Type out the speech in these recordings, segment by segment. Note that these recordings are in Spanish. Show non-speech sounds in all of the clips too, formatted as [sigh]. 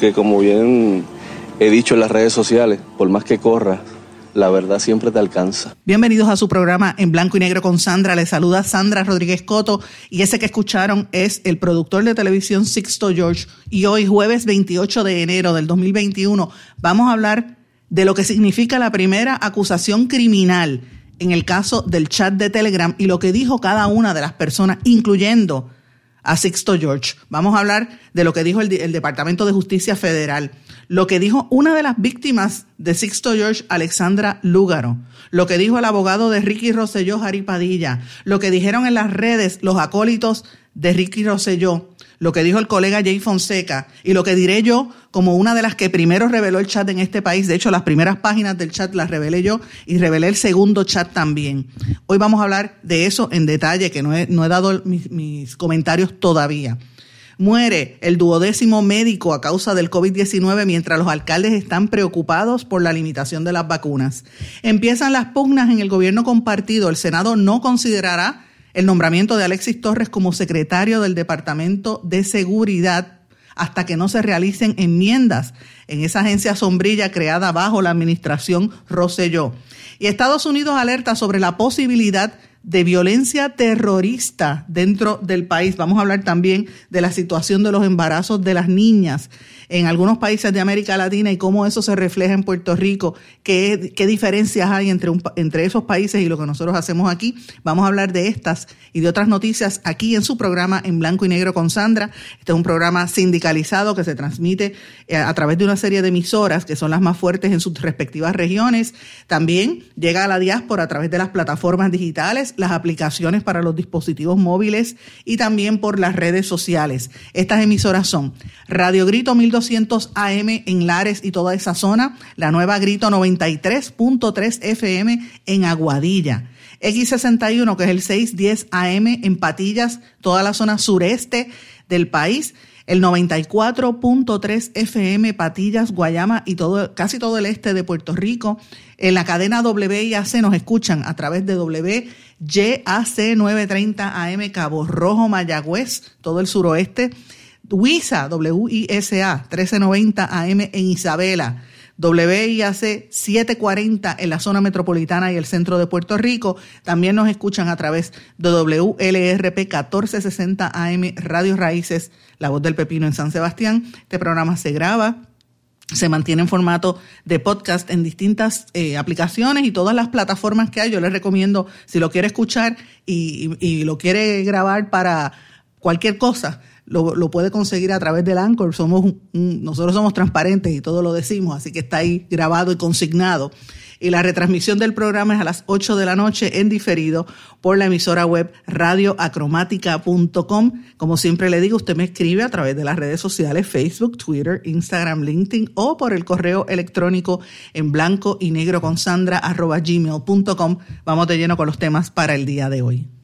Porque como bien he dicho en las redes sociales, por más que corra, la verdad siempre te alcanza. Bienvenidos a su programa en blanco y negro con Sandra. Les saluda Sandra Rodríguez Coto y ese que escucharon es el productor de televisión Sixto George. Y hoy, jueves 28 de enero del 2021, vamos a hablar de lo que significa la primera acusación criminal en el caso del chat de Telegram y lo que dijo cada una de las personas, incluyendo a Sixto George. Vamos a hablar de lo que dijo el, Departamento de Justicia Federal, lo que dijo una de las víctimas de Sixto George, Alexandra Lúgaro, lo que dijo el abogado de Ricky Rosselló, Jari Padilla, lo que dijeron en las redes los acólitos de Ricky Rosselló, lo que dijo el colega Jay Fonseca y lo que diré yo como una de las que primero reveló el chat en este país. De hecho, las primeras páginas del chat las revelé yo y revelé el segundo chat también. Hoy vamos a hablar de eso en detalle, que no he, no he dado mis, comentarios todavía. Muere el duodécimo médico a causa del COVID-19 mientras los alcaldes están preocupados por la limitación de las vacunas. Empiezan las pugnas en el gobierno compartido. El Senado no considerará el nombramiento de Alexis Torres como secretario del Departamento de Seguridad hasta que no se realicen enmiendas en esa agencia sombrilla creada bajo la administración Rosselló. Y Estados Unidos alerta sobre la posibilidad de violencia terrorista dentro del país. Vamos a hablar también de la situación de los embarazos de las niñas en algunos países de América Latina y cómo eso se refleja en Puerto Rico, qué, diferencias hay entre, entre esos países y lo que nosotros hacemos aquí. Vamos a hablar de estas y de otras noticias aquí en su programa en blanco y negro con Sandra. Este es un programa sindicalizado que se transmite eh, a través de una serie de emisoras que son las más fuertes en sus respectivas regiones. También llega a la diáspora a través de las plataformas digitales, las aplicaciones para los dispositivos móviles y también por las redes sociales. Estas emisoras son Radio Grito 1200 200 AM en Lares y toda esa zona, la nueva Grito 93.3 FM en Aguadilla. X61, que es el 610 AM en Patillas, toda la zona sureste del país, el 94.3 FM Patillas, Guayama y todo, casi todo el este de Puerto Rico. En la cadena WIAC nos escuchan a través de WYAC 930 AM Cabo Rojo, Mayagüez, todo el suroeste WISA, W-I-S-A, 1390 AM en Isabela, WIAC 740 en la zona metropolitana y el centro de Puerto Rico. También nos escuchan a través de WLRP 1460 AM Radio Raíces, La Voz del Pepino en San Sebastián. Este programa se graba se mantiene en formato de podcast en distintas eh, aplicaciones y todas las plataformas que hay. Yo les recomiendo, si lo quiere escuchar y, y lo quiere grabar para cualquier cosa, lo, puede conseguir a través del Anchor. Somos nosotros somos transparentes y todo lo decimos, así que está ahí grabado y consignado. Y la retransmisión del programa es a las 8 de la noche en diferido por la emisora web radioacromática.com. Como siempre le digo, usted me escribe a través de las redes sociales Facebook, Twitter, Instagram, LinkedIn o por el correo electrónico en blanco y negro con sandra arroba gmail.com. Vamos de lleno con los temas para el día de hoy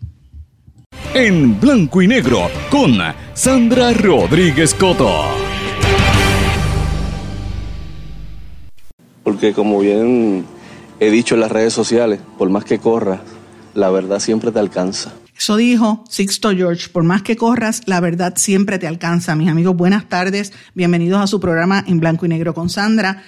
en blanco y negro con Sandra Rodríguez Coto. Porque como bien he dicho en las redes sociales, por más que corras, la verdad siempre te alcanza. Eso dijo Sixto George, por más que corras, la verdad siempre te alcanza. Mis amigos, buenas tardes, bienvenidos a su programa en blanco y negro con Sandra.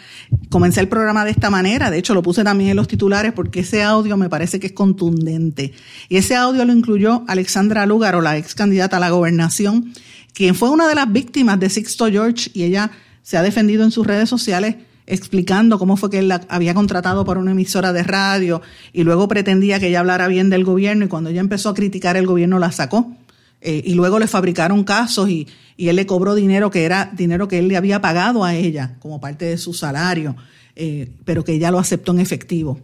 Comencé el programa de esta manera, de hecho lo puse también en los titulares porque ese audio me parece que es contundente. Y ese audio lo incluyó Alexandra Lúgaro, la ex candidata a la gobernación, quien fue una de las víctimas de Sixto George y ella se ha defendido en sus redes sociales explicando cómo fue que él la había contratado para una emisora de radio y luego pretendía que ella hablara bien del gobierno y cuando ella empezó a criticar el gobierno la sacó. Eh, y luego le fabricaron casos y, y, él le cobró dinero que era dinero que él le había pagado a ella como parte de su salario, eh, pero que ella lo aceptó en efectivo.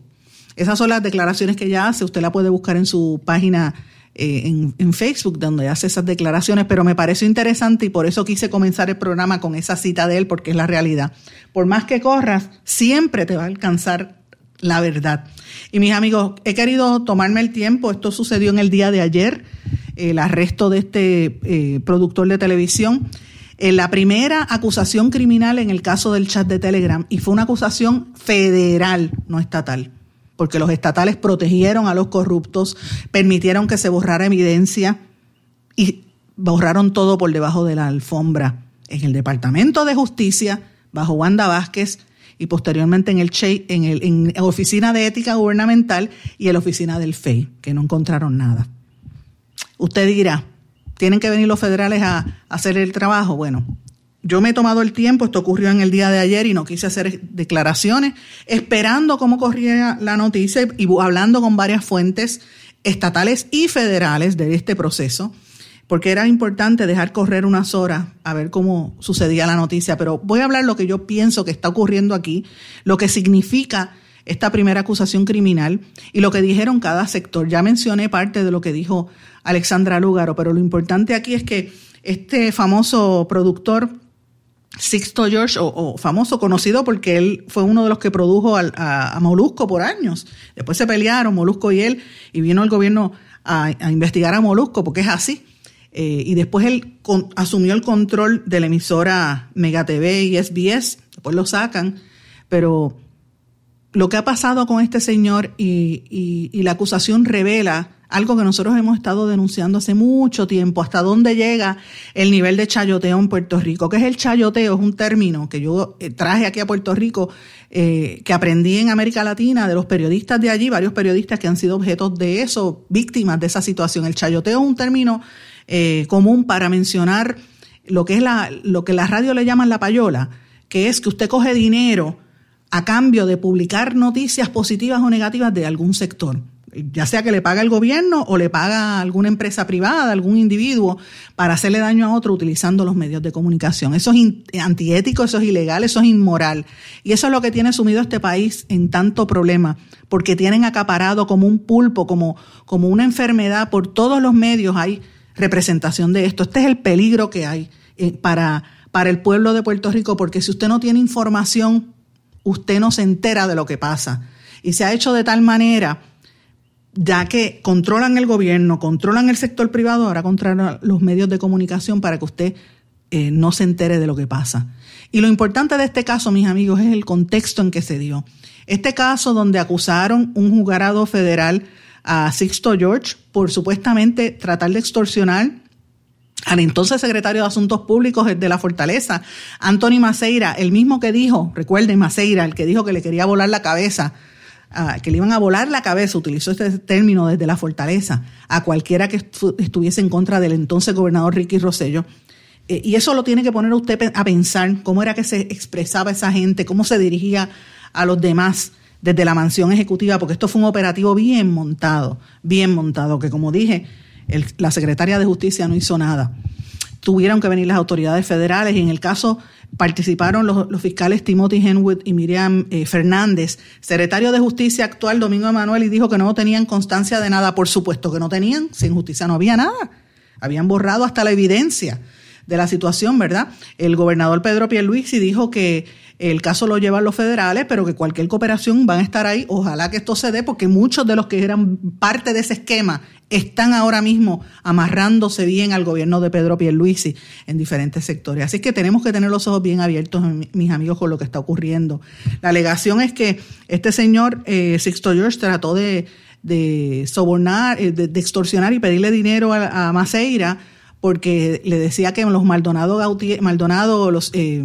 Esas son las declaraciones que ella hace, usted la puede buscar en su página eh, en, Facebook, donde hace esas declaraciones, pero me pareció interesante y por eso quise comenzar el programa con esa cita de él, porque es la realidad. Por más que corras, siempre te va a alcanzar la verdad. Y mis amigos, he querido tomarme el tiempo, esto sucedió en el día de ayer, el arresto de este eh, productor de televisión. En la primera acusación criminal en el caso del chat de Telegram, y fue una acusación federal, no estatal porque los estatales protegieron a los corruptos, permitieron que se borrara evidencia y borraron todo por debajo de la alfombra. En el Departamento de Justicia, bajo Wanda Vázquez, y posteriormente en el en, el, en la Oficina de Ética Gubernamental y en la Oficina del FEI, que no encontraron nada. Usted dirá, ¿tienen que venir los federales a hacer el trabajo? Bueno, yo me he tomado el tiempo, esto ocurrió en el día de ayer y no quise hacer declaraciones, esperando cómo corría la noticia y hablando con varias fuentes estatales y federales de este proceso, porque era importante dejar correr unas horas a ver cómo sucedía la noticia. Pero voy a hablar lo que yo pienso que está ocurriendo aquí, lo que significa esta primera acusación criminal y lo que dijeron cada sector. Ya mencioné parte de lo que dijo Alexandra Lúgaro, pero lo importante aquí es que este famoso productor Sixto George, o, famoso, conocido porque él fue uno de los que produjo a, Molusco por años. Después se pelearon Molusco y él, y vino el gobierno a, investigar a Molusco porque es así. Eh, y después él asumió el control de la emisora Mega TV y SBS, después lo sacan, pero lo que ha pasado con este señor y la acusación revela algo que nosotros hemos estado denunciando hace mucho tiempo, hasta dónde llega el nivel de chayoteo en Puerto Rico. ¿Qué es el chayoteo? Es un término que yo eh, traje aquí a Puerto Rico, eh, que aprendí en América Latina de los periodistas de allí, varios periodistas que han sido objetos de eso, víctimas de esa situación. El chayoteo es un término eh, común para mencionar lo que es la, lo que la radio le llaman la payola, que es que usted coge dinero a cambio de publicar noticias positivas o negativas de algún sector ya sea que le paga el gobierno o le paga alguna empresa privada, algún individuo, para hacerle daño a otro utilizando los medios de comunicación. Eso es antiético, eso es ilegal, eso es inmoral. Y eso es lo que tiene sumido este país en tanto problema, porque tienen acaparado como un pulpo, como, como una enfermedad, por todos los medios hay representación de esto. Este es el peligro que hay eh, para, para el pueblo de Puerto Rico, porque si usted no tiene información, usted no se entera de lo que pasa. Y se ha hecho de tal manera ya que controlan el gobierno, controlan el sector privado, ahora controlan los medios de comunicación para que usted eh, no se entere de lo que pasa. Y lo importante de este caso, mis amigos, es el contexto en que se dio. Este caso donde acusaron un juzgado federal a Sixto George por supuestamente tratar de extorsionar al entonces secretario de Asuntos Públicos de la Fortaleza, Anthony Maceira, el mismo que dijo, recuerden Maceira, el que dijo que le quería volar la cabeza que le iban a volar la cabeza, utilizó este término desde la fortaleza, a cualquiera que estuviese en contra del entonces gobernador Ricky Rosello. Eh, y eso lo tiene que poner usted a pensar cómo era que se expresaba esa gente, cómo se dirigía a los demás desde la mansión ejecutiva, porque esto fue un operativo bien montado, bien montado, que como dije, la secretaria de Justicia no hizo nada. Tuvieron que venir las autoridades federales y en el caso participaron los, fiscales Timothy Henwood y Miriam eh, Fernández, secretario de Justicia actual Domingo Emanuel, y dijo que no tenían constancia de nada. Por supuesto que no tenían, sin justicia no había nada. Habían borrado hasta la evidencia de la situación, ¿verdad? El gobernador Pedro Pierluisi dijo que el caso lo llevan los federales, pero que cualquier cooperación van a estar ahí. Ojalá que esto se dé, porque muchos de los que eran parte de ese esquema están ahora mismo amarrándose bien al gobierno de Pedro Pierluisi en diferentes sectores. Así que tenemos que tener los ojos bien abiertos, mis amigos, con lo que está ocurriendo. La alegación es que este señor eh, Sixto George trató de, sobornar, eh, de, extorsionar y pedirle dinero a, Maceira porque le decía que los Maldonado, Maldonado los... Eh,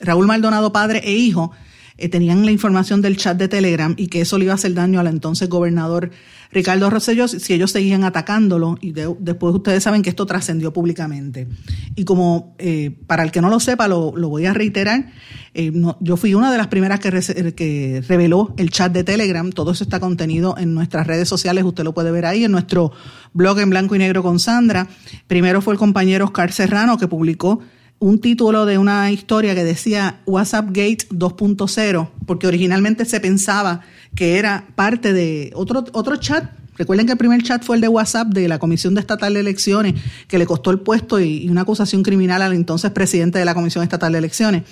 Raúl Maldonado, padre e hijo, eh, tenían la información del chat de Telegram y que eso le iba a hacer daño al entonces gobernador Ricardo Rosselló si ellos seguían atacándolo y después ustedes saben que esto trascendió públicamente. Y como eh, para el que no lo sepa, lo, voy a reiterar, eh, yo fui una de las primeras que, que reveló el chat de Telegram, todo eso está contenido en nuestras redes sociales, usted lo puede ver ahí en nuestro blog en blanco y negro con Sandra. Primero fue el compañero Oscar Serrano que publicó un título de una historia que decía WhatsApp Gate 2.0, porque originalmente se pensaba que era parte de otro, otro chat Recuerden que el primer chat fue el de WhatsApp de la Comisión de Estatal de Elecciones, que le costó el puesto y, una acusación criminal al entonces presidente de la Comisión Estatal de Elecciones.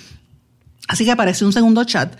Así que apareció un segundo chat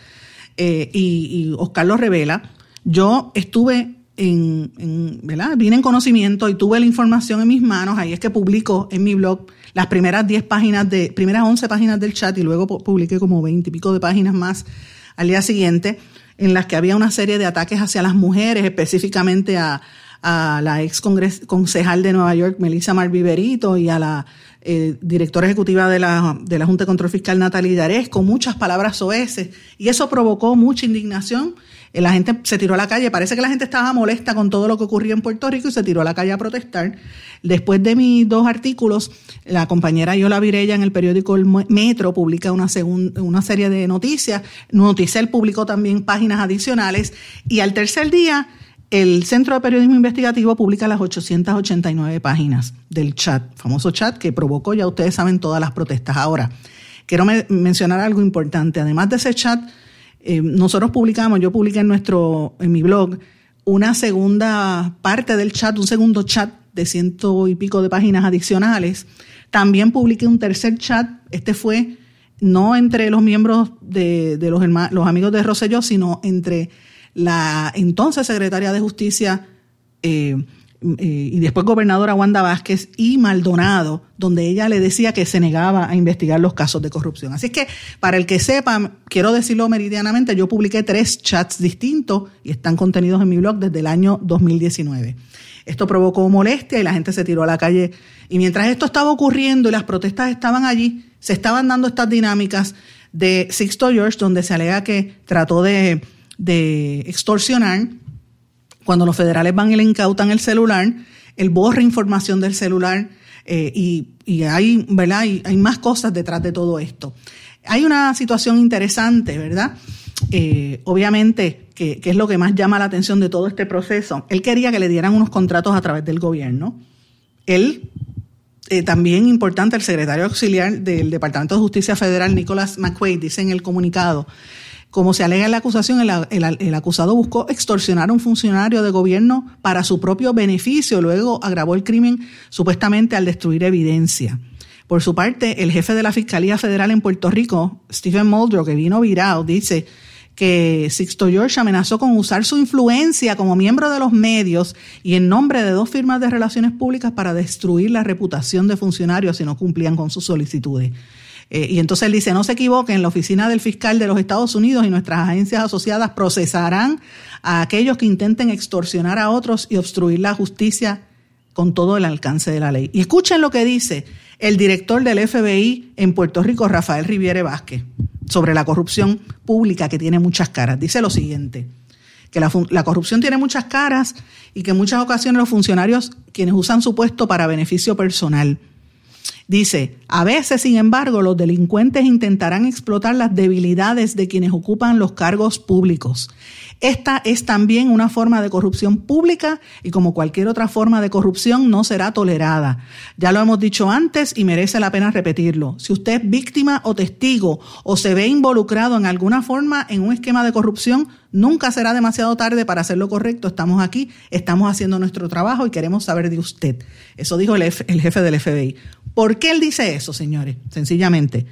eh, y, Oscar lo revela. Yo estuve en, en, ¿verdad? Vine en conocimiento y tuve la información en mis manos. Ahí es que publico en mi blog las primeras 10 páginas de, primeras 11 páginas del chat y luego publiqué como 20 y pico de páginas más al día siguiente, en las que había una serie de ataques hacia las mujeres, específicamente a, la ex concejal de Nueva York, Melissa Marviverito, y a la eh, directora ejecutiva de la, de la Junta de Control Fiscal, Natalie Darés, con muchas palabras soeces. Y eso provocó mucha indignación la gente se tiró a la calle. Parece que la gente estaba molesta con todo lo que ocurría en Puerto Rico y se tiró a la calle a protestar. Después de mis dos artículos, la compañera Yola Virella en el periódico El Metro publica una, una serie de noticias. Noticel publicó también páginas adicionales. Y al tercer día, el Centro de Periodismo Investigativo publica las 889 páginas del chat, famoso chat que provocó, ya ustedes saben, todas las protestas. Ahora, quiero mencionar algo importante. Además de ese chat, eh, nosotros publicamos, yo publiqué en nuestro, en mi blog, una segunda parte del chat, un segundo chat de ciento y pico de páginas adicionales. También publiqué un tercer chat, este fue no entre los miembros de, los, amigos de Rosselló, sino entre la entonces secretaria de Justicia eh, y después gobernadora Wanda Vázquez y Maldonado, donde ella le decía que se negaba a investigar los casos de corrupción. Así que, para el que sepa, quiero decirlo meridianamente, yo publiqué tres chats distintos y están contenidos en mi blog desde el año 2019. Esto provocó molestia y la gente se tiró a la calle. Y mientras esto estaba ocurriendo y las protestas estaban allí, se estaban dando estas dinámicas de Sixto George, donde se alega que trató de extorsionar cuando los federales van y le incautan el celular, él borra información del celular eh, y, hay, ¿verdad? hay más cosas detrás de todo esto. Hay una situación interesante, ¿verdad? Eh, obviamente, que, es lo que más llama la atención de todo este proceso. Él quería que le dieran unos contratos a través del gobierno. Él, eh, también importante, el secretario auxiliar del Departamento de Justicia Federal, Nicholas McQuaid, dice en el comunicado como se alega en la acusación, el, acusado buscó extorsionar a un funcionario de gobierno para su propio beneficio, luego agravó el crimen supuestamente al destruir evidencia. Por su parte, el jefe de la Fiscalía Federal en Puerto Rico, Stephen Muldrow, que vino virado, dice que Sixto George amenazó con usar su influencia como miembro de los medios y en nombre de dos firmas de relaciones públicas para destruir la reputación de funcionarios si no cumplían con sus solicitudes. Eh, y entonces él dice, no se equivoquen, la oficina del fiscal de los Estados Unidos y nuestras agencias asociadas procesarán a aquellos que intenten extorsionar a otros y obstruir la justicia con todo el alcance de la ley. Y escuchen lo que dice el director del FBI en Puerto Rico, Rafael Riviere Vázquez, sobre la corrupción pública que tiene muchas caras. Dice lo siguiente, que la, la corrupción tiene muchas caras y que en muchas ocasiones los funcionarios quienes usan su puesto para beneficio personal Dice, a veces, sin embargo, los delincuentes intentarán explotar las debilidades de quienes ocupan los cargos públicos. Esta es también una forma de corrupción pública y como cualquier otra forma de corrupción no será tolerada. Ya lo hemos dicho antes y merece la pena repetirlo. Si usted es víctima o testigo o se ve involucrado en alguna forma en un esquema de corrupción, nunca será demasiado tarde para hacer lo correcto. Estamos aquí, estamos haciendo nuestro trabajo y queremos saber de usted. Eso dijo el, jefe del FBI. ¿Por qué él dice eso, señores? Sencillamente.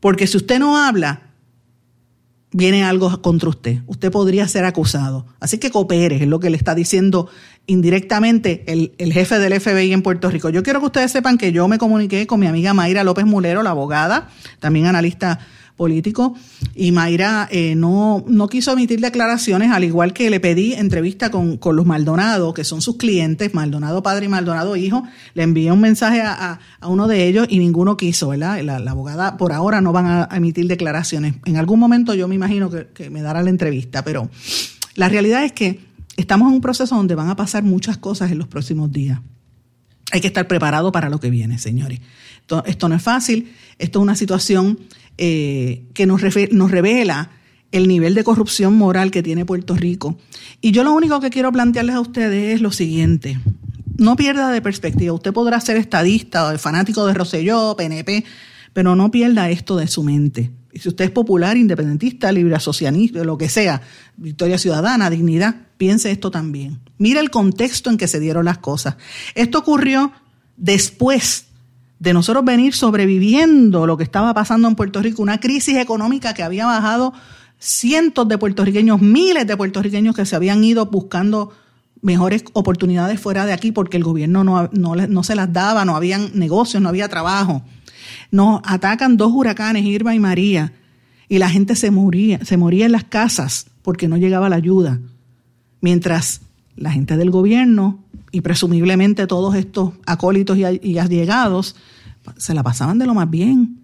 Porque si usted no habla, viene algo contra usted. Usted podría ser acusado. Así que coopere, es lo que le está diciendo indirectamente el, el, jefe del FBI en Puerto Rico. Yo quiero que ustedes sepan que yo me comuniqué con mi amiga Mayra López Mulero, la abogada, también analista político y Mayra eh, no, no quiso emitir declaraciones, al igual que le pedí entrevista con, los Maldonado, que son sus clientes, Maldonado padre y Maldonado hijo. Le envié un mensaje a, uno de ellos y ninguno quiso, ¿verdad? La, abogada por ahora no van a emitir declaraciones. En algún momento yo me imagino que, que me dará la entrevista, pero la realidad es que estamos en un proceso donde van a pasar muchas cosas en los próximos días. Hay que estar preparado para lo que viene, señores. esto no es fácil, esto es una situación eh, que nos, nos revela el nivel de corrupción moral que tiene Puerto Rico. Y yo lo único que quiero plantearles a ustedes es lo siguiente. No pierda de perspectiva. Usted podrá ser estadista o fanático de Rosselló, PNP, pero no pierda esto de su mente. si usted es popular, independentista, libre asocianista, lo que sea, Victoria Ciudadana, Dignidad, piense esto también. Mira el contexto en que se dieron las cosas. Esto ocurrió después de nosotros venir sobreviviendo lo que estaba pasando en Puerto Rico, una crisis económica que había bajado cientos de puertorriqueños, miles de puertorriqueños que se habían ido buscando mejores oportunidades fuera de aquí porque el gobierno no, no, se las daba, no habían negocios, no había trabajo. Nos atacan dos huracanes, Irma y María, y la gente se moría, se moría en las casas porque no llegaba la ayuda. Mientras la gente del gobierno y presumiblemente todos estos acólitos y, allegados se la pasaban de lo más bien.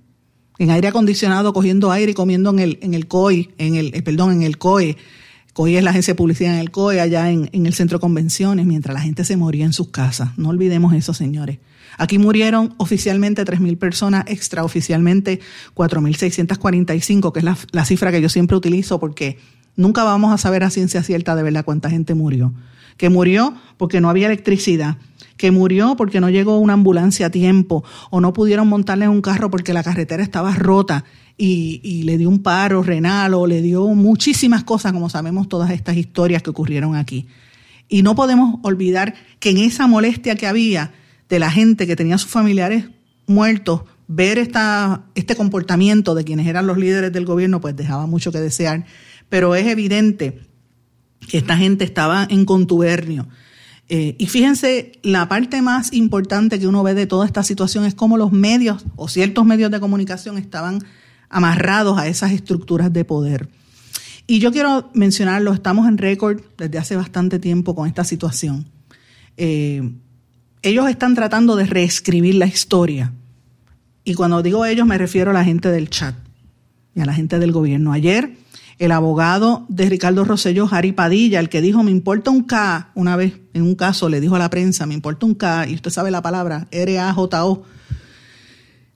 En aire acondicionado, cogiendo aire y comiendo en el, en el COI, en el, eh, perdón, en el COE, COI es la agencia de publicidad en el COE, allá en, el centro de convenciones, mientras la gente se moría en sus casas. No olvidemos eso, señores. Aquí murieron oficialmente 3.000 personas, extraoficialmente 4.645, que es la, la cifra que yo siempre utilizo porque nunca vamos a saber a ciencia cierta de verdad cuánta gente murió. Que murió porque no había electricidad, que murió porque no llegó una ambulancia a tiempo o no pudieron montarle un carro porque la carretera estaba rota y, le dio un paro renal o le dio muchísimas cosas, como sabemos todas estas historias que ocurrieron aquí. Y no podemos olvidar que en esa molestia que había de la gente que tenía sus familiares muertos, ver esta, este comportamiento de quienes eran los líderes del gobierno, pues dejaba mucho que desear. Pero es evidente esta gente estaba en contubernio. Eh, y fíjense, la parte más importante que uno ve de toda esta situación es cómo los medios o ciertos medios de comunicación estaban amarrados a esas estructuras de poder. Y yo quiero mencionarlo, estamos en récord desde hace bastante tiempo con esta situación. Eh, ellos están tratando de reescribir la historia. Y cuando digo ellos me refiero a la gente del chat y a la gente del gobierno. Ayer el abogado de Ricardo Rosselló, Jari Padilla, el que dijo, me importa un K, una vez en un caso le dijo a la prensa, me importa un K, y usted sabe la palabra, R-A-J-O,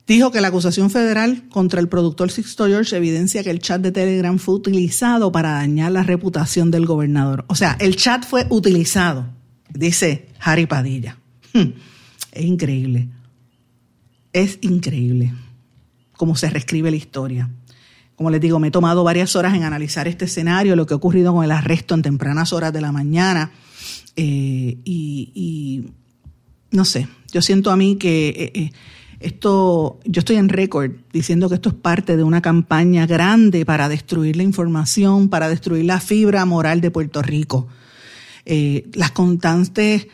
dijo que la acusación federal contra el productor Sixto George evidencia que el chat de Telegram fue utilizado para dañar la reputación del gobernador. O sea, el chat fue utilizado, dice Harry Padilla. Hmm, es increíble. Es increíble cómo se reescribe la historia. Como les digo, me he tomado varias horas en analizar este escenario, lo que ha ocurrido con el arresto en tempranas horas de la mañana. Eh, y, no sé, yo siento a mí que eh, eh, esto, yo estoy en récord diciendo que esto es parte de una campaña grande para destruir la información, para destruir la fibra moral de Puerto Rico. Eh, las constantes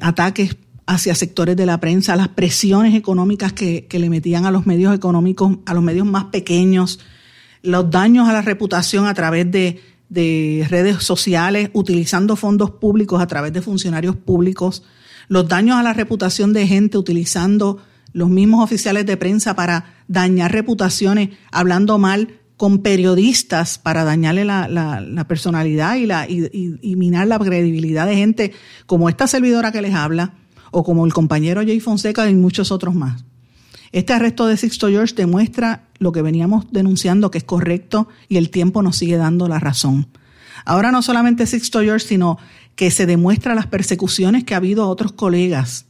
ataques hacia sectores de la prensa, las presiones económicas que, le metían a los medios económicos, a los medios más pequeños, los daños a la reputación a través de, de redes sociales, utilizando fondos públicos a través de funcionarios públicos, los daños a la reputación de gente utilizando los mismos oficiales de prensa para dañar reputaciones, hablando mal con periodistas para dañarle la, personalidad y, la, y, minar la credibilidad de gente como esta servidora que les habla, o como el compañero Jay Fonseca y muchos otros más. Este arresto de Sixto George demuestra lo que veníamos denunciando que es correcto y el tiempo nos sigue dando la razón. Ahora no solamente Sixto George, sino que se demuestra las persecuciones que ha habido a otros colegas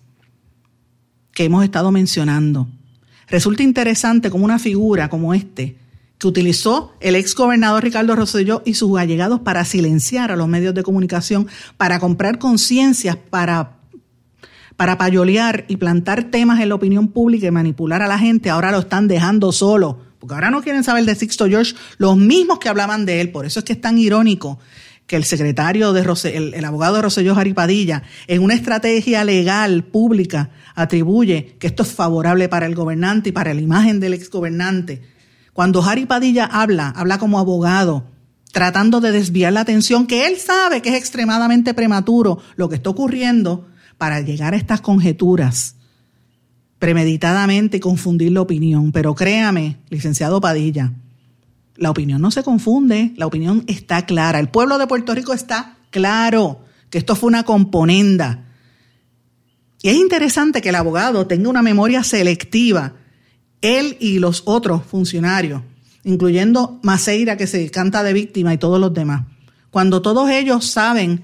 que hemos estado mencionando. Resulta interesante como una figura como este, que utilizó el ex gobernador Ricardo Rosselló y sus allegados para silenciar a los medios de comunicación, para comprar conciencias, para, para payolear y plantar temas en la opinión pública y manipular a la gente, ahora lo están dejando solo. Porque ahora no quieren saber de Sixto George, los mismos que hablaban de él. Por eso es que es tan irónico que el secretario de el, abogado de Roselló Jaripadilla, en una estrategia legal pública, atribuye que esto es favorable para el gobernante y para la imagen del exgobernante. Cuando Jaripadilla habla, habla como abogado, tratando de desviar la atención, que él sabe que es extremadamente prematuro lo que está ocurriendo para llegar a estas conjeturas premeditadamente y confundir la opinión. Pero créame, licenciado Padilla, la opinión no se confunde, la opinión está clara. El pueblo de Puerto Rico está claro que esto fue una componenda. Y es interesante que el abogado tenga una memoria selectiva, él y los otros funcionarios, incluyendo Maceira, que se canta de víctima, y todos los demás. Cuando todos ellos saben,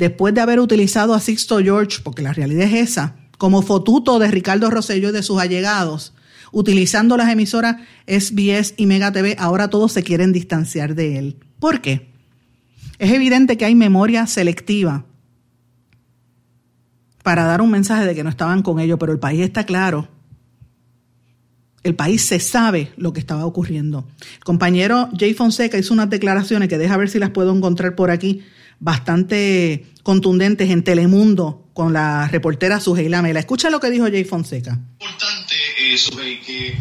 después de haber utilizado a Sixto George, porque la realidad es esa, como fotuto de Ricardo Rosselló y de sus allegados, utilizando las emisoras SBS y Mega TV, ahora todos se quieren distanciar de él. ¿Por qué? Es evidente que hay memoria selectiva para dar un mensaje de que no estaban con ellos, pero el país está claro. El país se sabe lo que estaba ocurriendo. Compañero Jay Fonseca hizo unas declaraciones que deja ver si las puedo encontrar por aquí, bastante contundentes en Telemundo con la reportera Suheila Mela. Escucha lo que dijo Jay Fonseca. Importante, eh, que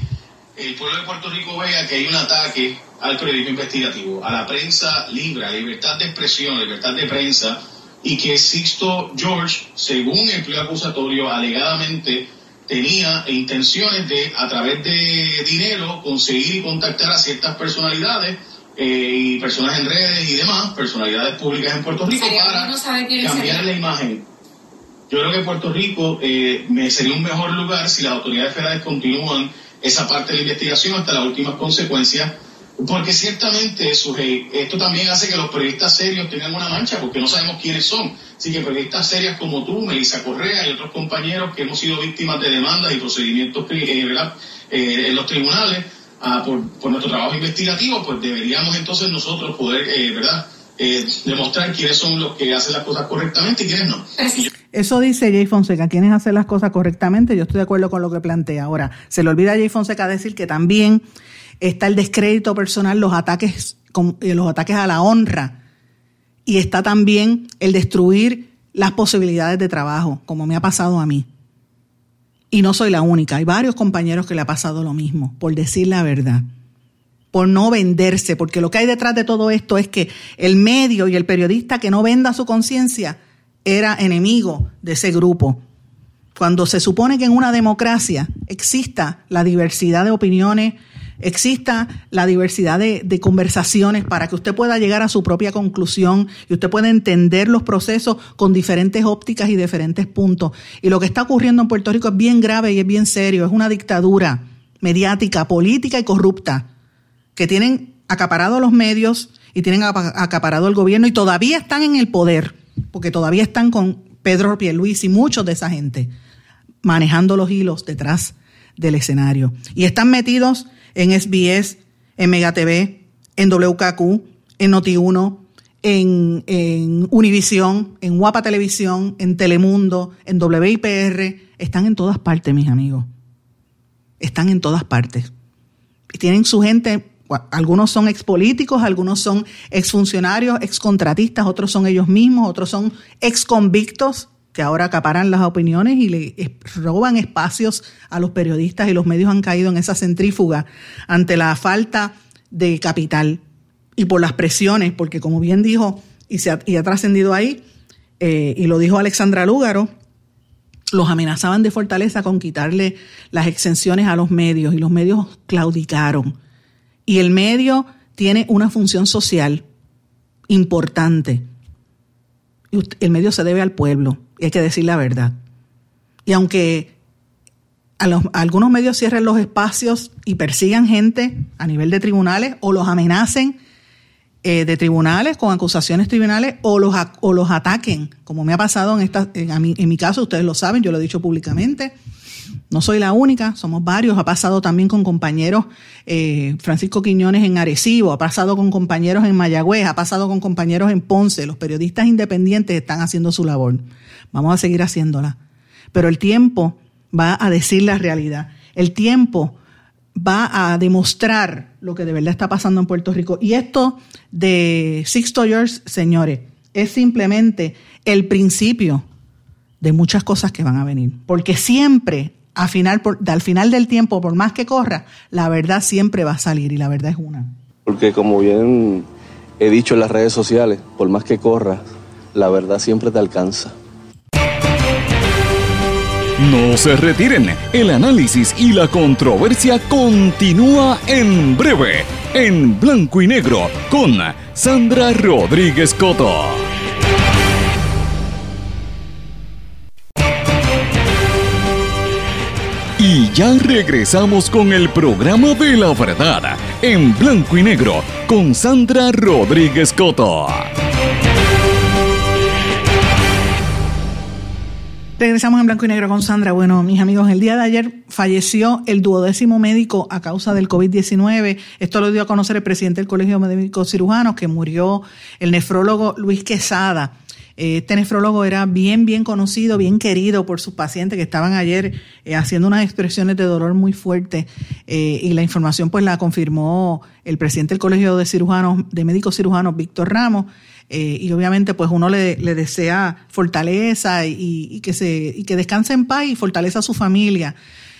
el pueblo de Puerto Rico vea que hay un ataque al periodismo investigativo, a la prensa libre, a libertad de expresión, libertad de prensa, y que Sixto George, según el pleo acusatorio, alegadamente tenía intenciones de, a través de dinero, conseguir y contactar a ciertas personalidades eh, y personas en redes y demás, personalidades públicas en Puerto Rico, para cambiar la imagen. Yo creo que Puerto Rico eh, me sería un mejor lugar si las autoridades federales continúan esa parte de la investigación hasta las últimas consecuencias porque ciertamente, esto también hace que los periodistas serios tengan una mancha, porque no sabemos quiénes son. Así que periodistas serias como tú, Melissa Correa y otros compañeros que hemos sido víctimas de demandas y procedimientos eh, eh, en los tribunales ah, por, nuestro trabajo investigativo, pues deberíamos entonces nosotros poder, eh, ¿verdad?, demostrar quiénes son los que hacen las cosas correctamente y quiénes no. Eso dice Jay Fonseca, quiénes hacen las cosas correctamente, yo estoy de acuerdo con lo que plantea. Ahora, se le olvida a Jay Fonseca decir que también está el descrédito personal, los ataques, eh, los ataques a la honra y está también el destruir las posibilidades de trabajo, como me ha pasado a mí. Y no soy la única, hay varios compañeros que le ha pasado lo mismo, por decir la verdad, por no venderse, porque lo que hay detrás de todo esto es que el medio y el periodista que no venda su conciencia era enemigo de ese grupo. Cuando se supone que en una democracia exista la diversidad de opiniones, exista la diversidad de, conversaciones para que usted pueda llegar a su propia conclusión y usted pueda entender los procesos con diferentes ópticas y diferentes puntos. Y lo que está ocurriendo en Puerto Rico es bien grave y es bien serio. Es una dictadura mediática, política y corrupta que tienen acaparado los medios y tienen acaparado el gobierno y todavía están en el poder, porque todavía están con Pedro Pierluisi y muchos de esa gente manejando los hilos detrás del escenario. Y están metidos en SBS, en Mega TV, en WKQ, en Noti1, en, en Univisión, en Guapa Televisión, en Telemundo, en WIPR. Están en todas partes, mis amigos. Están en todas partes. Y tienen su gente, algunos son expolíticos, algunos son exfuncionarios, excontratistas, otros son ellos mismos, otros son exconvictos que ahora acaparan las opiniones y le roban espacios a los periodistas y los medios han caído en esa centrífuga ante la falta de capital y por las presiones, porque como bien dijo y, se ha, trascendido ahí, eh, y lo dijo Alexandra Lúgaro, los amenazaban de fortaleza con quitarle las exenciones a los medios y los medios claudicaron. Y el medio tiene una función social importante. El medio se debe al pueblo y hay que decir la verdad. Y aunque a, los, algunos medios cierren los espacios y persigan gente a nivel de tribunales o los amenacen eh, de tribunales con acusaciones tribunales o los, o los ataquen, como me ha pasado en, esta, en, mi, en mi caso, ustedes lo saben, yo lo he dicho públicamente. No soy la única, somos varios. Ha pasado también con compañeros, eh, Francisco Quiñones en Arecibo, ha pasado con compañeros en Mayagüez, ha pasado con compañeros en Ponce. Los periodistas independientes están haciendo su labor. Vamos a seguir haciéndola. Pero el tiempo va a decir la realidad. El tiempo va a demostrar lo que de verdad está pasando en Puerto Rico. Y esto de Sixto Years, señores, es simplemente el principio de muchas cosas que van a venir. Porque siempre, al final, al final del tiempo, por más que corra, la verdad siempre va a salir y la verdad es una. Porque como bien he dicho en las redes sociales, por más que corra, la verdad siempre te alcanza. No se retiren, el análisis y la controversia continúa en breve, en blanco y negro, con Sandra Rodríguez Coto. Ya regresamos con el programa de la verdad, en blanco y negro, con Sandra Rodríguez Coto. Regresamos en blanco y negro con Sandra. Bueno, mis amigos, el día de ayer falleció el duodécimo médico a causa del COVID-19. Esto lo dio a conocer el presidente del Colegio de Médicos Cirujanos, que murió el nefrólogo Luis Quesada. Este nefrólogo era bien, bien conocido, bien querido por sus pacientes que estaban ayer eh, haciendo unas expresiones de dolor muy fuertes eh, y la información pues la confirmó el presidente del Colegio de Cirujanos, de Médicos Cirujanos, Víctor Ramos. Eh, y obviamente pues uno le, desea fortaleza y, que se, y que descanse en paz y fortaleza a su familia.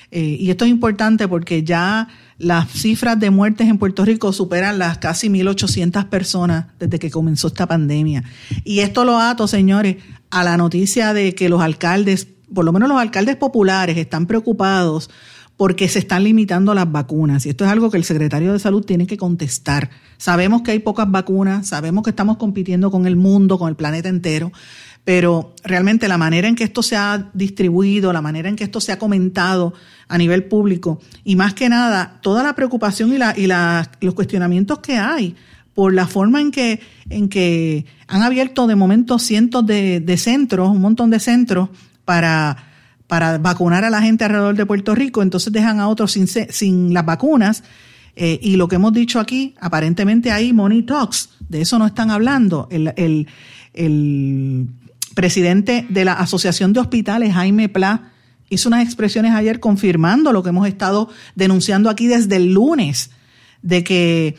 y esto es importante porque ya las cifras de muertes en Puerto Rico superan las casi 1.800 personas desde que comenzó esta pandemia. Y esto lo ato, señores, a la noticia de que los alcaldes, por lo menos los alcaldes populares, están preocupados porque se están limitando las vacunas. Y esto es algo que el secretario de Salud tiene que contestar. Sabemos que hay pocas vacunas, sabemos que estamos compitiendo con el mundo, con el planeta entero, pero realmente la manera en que esto se ha distribuido, la manera en que esto se ha comentado a nivel público y más que nada toda la preocupación y, la, y los cuestionamientos que hay por la forma en que, en que han abierto de momento cientos de, centros, un montón de centros para, para vacunar a la gente alrededor de Puerto Rico, entonces dejan a otros sin, sin las vacunas. Eh, y lo que hemos dicho aquí, aparentemente hay money talks, de eso no están hablando. El, el presidente de la Asociación de Hospitales, Jaime Pla, hizo unas expresiones ayer confirmando lo que hemos estado denunciando aquí desde el lunes, de que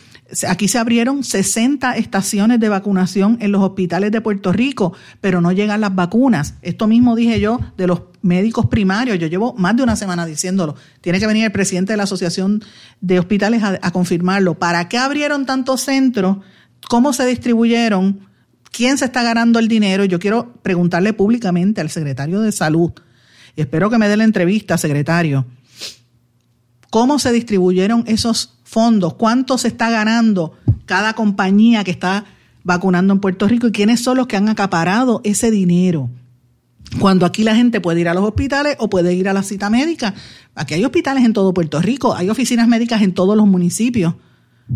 aquí se abrieron 60 estaciones de vacunación en los hospitales de Puerto Rico, pero no llegan las vacunas. Esto mismo dije yo de los médicos primarios, yo llevo más de una semana diciéndolo. Tiene que venir el presidente de la Asociación de Hospitales a, a confirmarlo. ¿Para qué abrieron tantos centros? ¿Cómo se distribuyeron? ¿Quién se está ganando el dinero? Yo quiero preguntarle públicamente al secretario de Salud, y espero que me dé la entrevista, secretario, cómo se distribuyeron esos fondos, cuánto se está ganando cada compañía que está vacunando en Puerto Rico y quiénes son los que han acaparado ese dinero. Cuando aquí la gente puede ir a los hospitales o puede ir a la cita médica. Aquí hay hospitales en todo Puerto Rico, hay oficinas médicas en todos los municipios.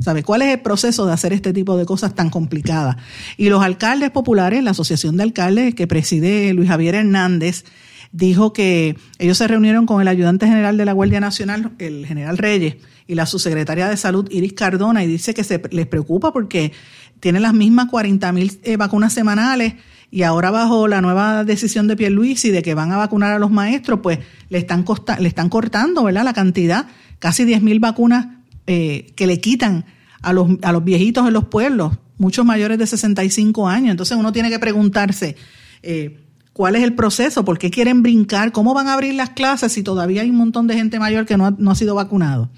¿Sabe cuál es el proceso de hacer este tipo de cosas tan complicadas? Y los alcaldes populares, la Asociación de Alcaldes que preside Luis Javier Hernández, dijo que ellos se reunieron con el ayudante general de la Guardia Nacional, el general Reyes, y la subsecretaria de Salud, Iris Cardona, y dice que se les preocupa porque tienen las mismas 40 mil eh, vacunas semanales y ahora bajo la nueva decisión de Pierluisi de que van a vacunar a los maestros, pues le están, le están cortando ¿verdad? la cantidad, casi 10 mil vacunas eh, que le quitan a los, a los viejitos en los pueblos, muchos mayores de 65 años. Entonces uno tiene que preguntarse, eh, ¿Cuál es el proceso? ¿Por qué quieren brincar? ¿Cómo van a abrir las clases si todavía hay un montón de gente mayor que no ha, sido vacunado?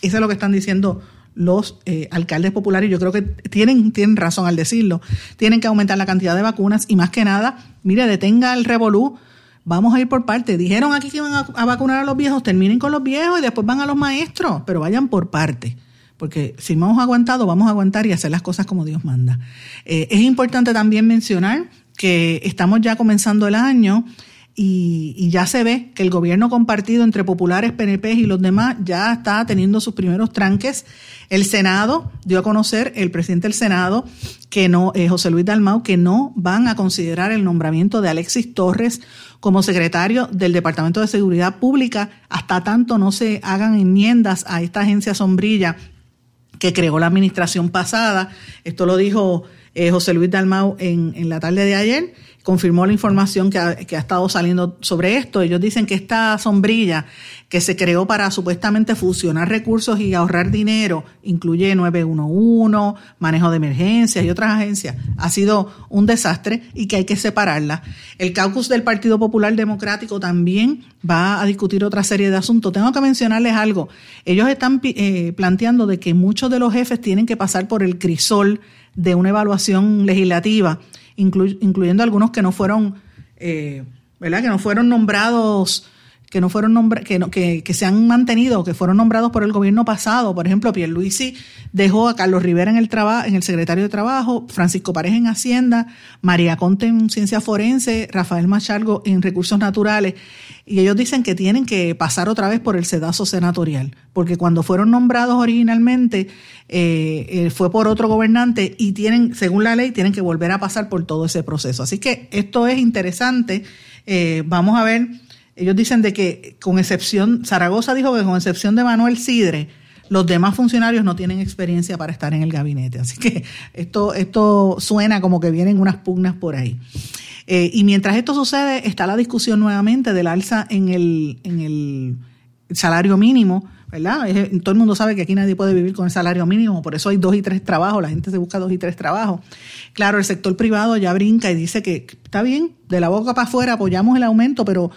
Eso es lo que están diciendo los eh, alcaldes populares. Yo creo que tienen, tienen razón al decirlo. Tienen que aumentar la cantidad de vacunas y más que nada, mire, detenga el revolú. Vamos a ir por parte. Dijeron aquí que iban a, vacunar a los viejos, terminen con los viejos y después van a los maestros, pero vayan por parte porque si hemos aguantado, vamos a aguantar y hacer las cosas como Dios manda. Eh, es importante también mencionar que estamos ya comenzando el año y, ya se ve que el gobierno compartido entre populares, PNP y los demás ya está teniendo sus primeros tranques. El Senado dio a conocer, el presidente del Senado, que no, eh, José Luis Dalmau, que no van a considerar el nombramiento de Alexis Torres como secretario del Departamento de Seguridad Pública hasta tanto no se hagan enmiendas a esta agencia sombrilla que creó la administración pasada. Esto lo dijo eh, José Luis Dalmau en, en, la tarde de ayer, confirmó la información que ha, que ha, estado saliendo sobre esto. Ellos dicen que esta sombrilla que se creó para supuestamente fusionar recursos y ahorrar dinero, incluye 911, manejo de emergencias y otras agencias, ha sido un desastre y que hay que separarla. El caucus del Partido Popular Democrático también va a discutir otra serie de asuntos. Tengo que mencionarles algo. Ellos están eh, planteando de que muchos de los jefes tienen que pasar por el crisol de una evaluación legislativa, incluyendo algunos que no fueron, eh, ¿verdad? Que no fueron nombrados que no fueron nombra que, no, que, que, se han mantenido, que fueron nombrados por el gobierno pasado. Por ejemplo, Pierluisi dejó a Carlos Rivera en el trabajo, en el secretario de Trabajo, Francisco Pareja en Hacienda, María Conte en Ciencia Forense, Rafael Machargo en Recursos Naturales. Y ellos dicen que tienen que pasar otra vez por el sedazo senatorial, porque cuando fueron nombrados originalmente eh, eh, fue por otro gobernante y tienen, según la ley, tienen que volver a pasar por todo ese proceso. Así que esto es interesante. Eh, vamos a ver ellos dicen de que con excepción, Zaragoza dijo que con excepción de Manuel Sidre, los demás funcionarios no tienen experiencia para estar en el gabinete. Así que esto, esto suena como que vienen unas pugnas por ahí. Eh, y mientras esto sucede, está la discusión nuevamente del alza en el, en el salario mínimo ¿verdad? todo el mundo sabe que aquí nadie puede vivir con el salario mínimo, por eso hay dos y tres trabajos, la gente se busca dos y tres trabajos. Claro, el sector privado ya brinca y dice que está bien, de la boca para afuera apoyamos el aumento, pero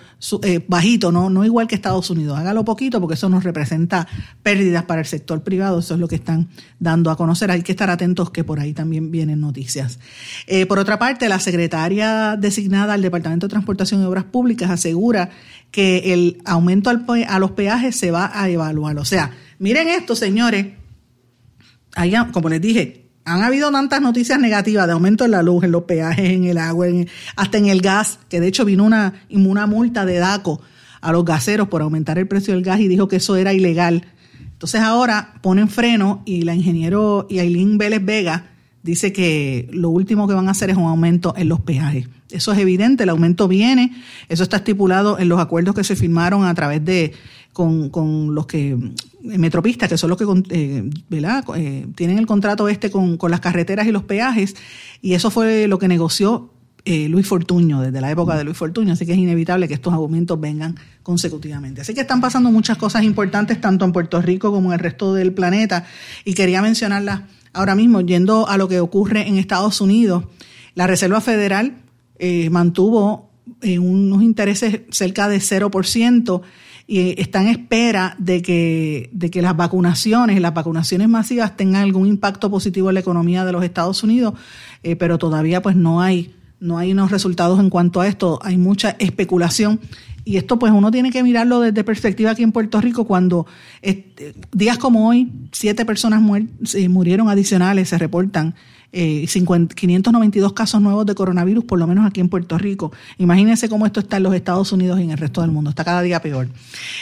eh, bajito, no, no igual que Estados Unidos. Hágalo poquito porque eso nos representa pérdidas para el sector privado, eso es lo que están dando a conocer. Hay que estar atentos que por ahí también vienen noticias. Eh, por otra parte, la secretaria designada al Departamento de Transportación y Obras Públicas asegura que el aumento a los peajes se va a evaluar. O sea, miren esto, señores. Allá, como les dije, han habido tantas noticias negativas de aumento en la luz, en los peajes, en el agua, hasta en el gas, que de hecho vino una, una multa de DACO a los gaseros por aumentar el precio del gas y dijo que eso era ilegal. Entonces ahora ponen freno y la ingeniero Yailin Vélez Vega dice que lo último que van a hacer es un aumento en los peajes. Eso es evidente, el aumento viene, eso está estipulado en los acuerdos que se firmaron a través de con, con los que eh, metropistas, que son los que eh, eh, tienen el contrato este con, con, las carreteras y los peajes, y eso fue lo que negoció Luis Fortuño, desde la época de Luis Fortuño, así que es inevitable que estos aumentos vengan consecutivamente. Así que están pasando muchas cosas importantes tanto en Puerto Rico como en el resto del planeta, y quería mencionarlas ahora mismo, yendo a lo que ocurre en Estados Unidos. La Reserva Federal eh, mantuvo eh, unos intereses cerca de 0% y está en espera de que, de que las vacunaciones, las vacunaciones masivas tengan algún impacto positivo en la economía de los Estados Unidos, eh, pero todavía pues no hay, no hay unos resultados en cuanto a esto, hay mucha especulación y esto pues uno tiene que mirarlo desde perspectiva aquí en Puerto Rico cuando días como hoy siete personas murieron adicionales se reportan 592 eh, casos nuevos de coronavirus, por lo menos aquí en Puerto Rico. Imagínense cómo esto está en los Estados Unidos y en el resto del mundo. Está cada día peor.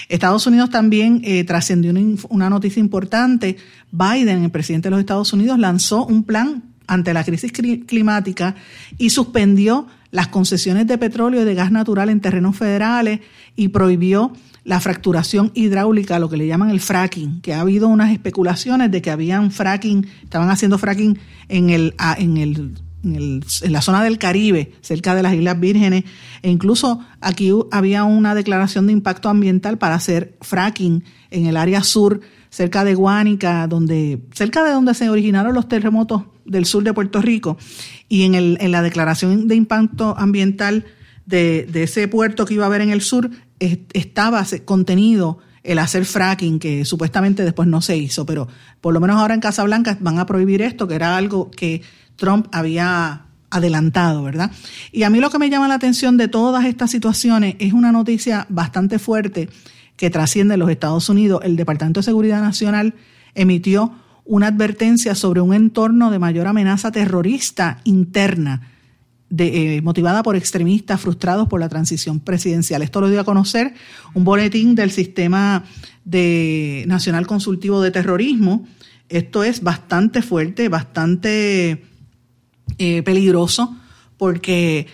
Estados Unidos también eh, trascendió una, una noticia importante. Biden, el presidente de los Estados Unidos, lanzó un plan ante la crisis climática y suspendió las concesiones de petróleo y de gas natural en terrenos federales y prohibió la fracturación hidráulica, lo que le llaman el fracking, que ha habido unas especulaciones de que habían fracking, estaban haciendo fracking en el, en el en, la zona del Caribe, cerca de las Islas Vírgenes, e incluso aquí había una declaración de impacto ambiental para hacer fracking en el área sur, cerca de Guánica, donde, cerca de donde se originaron los terremotos del sur de Puerto Rico, y en, el, en la declaración de impacto ambiental de, de ese puerto que iba a haber en el sur, estaba contenido el hacer fracking, que supuestamente después no se hizo, pero por lo menos ahora en Casablanca van a prohibir esto, que era algo que Trump había adelantado, ¿verdad? Y a mí lo que me llama la atención de todas estas situaciones es una noticia bastante fuerte que trasciende los Estados Unidos. El Departamento de Seguridad Nacional emitió una advertencia sobre un entorno de mayor amenaza terrorista interna eh, motivada por extremistas frustrados por la transición presidencial. Esto lo dio a conocer un boletín del Sistema Nacional Consultivo de Terrorismo. Esto es bastante fuerte, bastante eh, peligroso, porque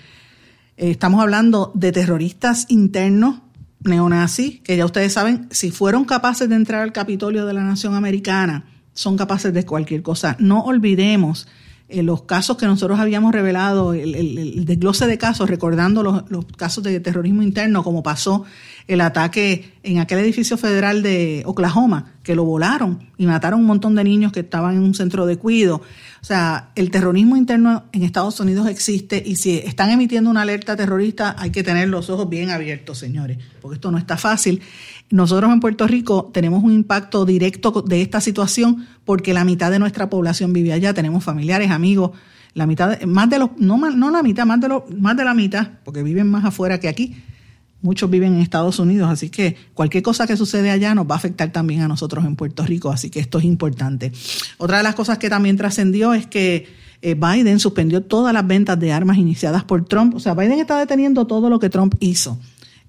eh, estamos hablando de terroristas internos neonazis, que ya ustedes saben, si fueron capaces de entrar al Capitolio de la Nación Americana, son capaces de cualquier cosa. No olvidemos eh, los casos que nosotros habíamos revelado, el, desglose de casos, recordando los, los, casos de terrorismo interno, como pasó el ataque en aquel edificio federal de Oklahoma, que lo volaron y mataron un montón de niños que estaban en un centro de cuido. O sea, el terrorismo interno en Estados Unidos existe y si están emitiendo una alerta terrorista hay que tener los ojos bien abiertos, señores, porque esto no está fácil. Nosotros en Puerto Rico tenemos un impacto directo de esta situación porque la mitad de nuestra población vive allá, tenemos familiares, amigos, la mitad, más de los, no, no la mitad, más de, los, más de la mitad, porque viven más afuera que aquí. Muchos viven en Estados Unidos, así que cualquier cosa que sucede allá nos va a afectar también a nosotros en Puerto Rico, así que esto es importante. Otra de las cosas que también trascendió es que eh, Biden suspendió todas las ventas de armas iniciadas por Trump. O sea, Biden está deteniendo todo lo que Trump hizo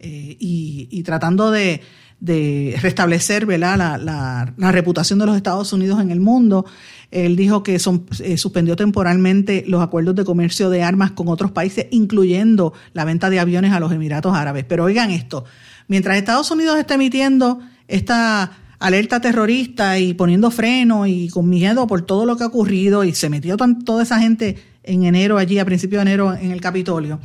eh, y, tratando de, de restablecer. La, la, reputación de los Estados Unidos en el mundo. Él dijo que son, eh, suspendió temporalmente los acuerdos de comercio de armas con otros países, incluyendo la venta de aviones a los Emiratos Árabes. Pero oigan esto, mientras Estados Unidos está emitiendo esta alerta terrorista y poniendo freno y con miedo por todo lo que ha ocurrido y se metió toda esa gente en enero allí, a principio de enero en el Capitolio.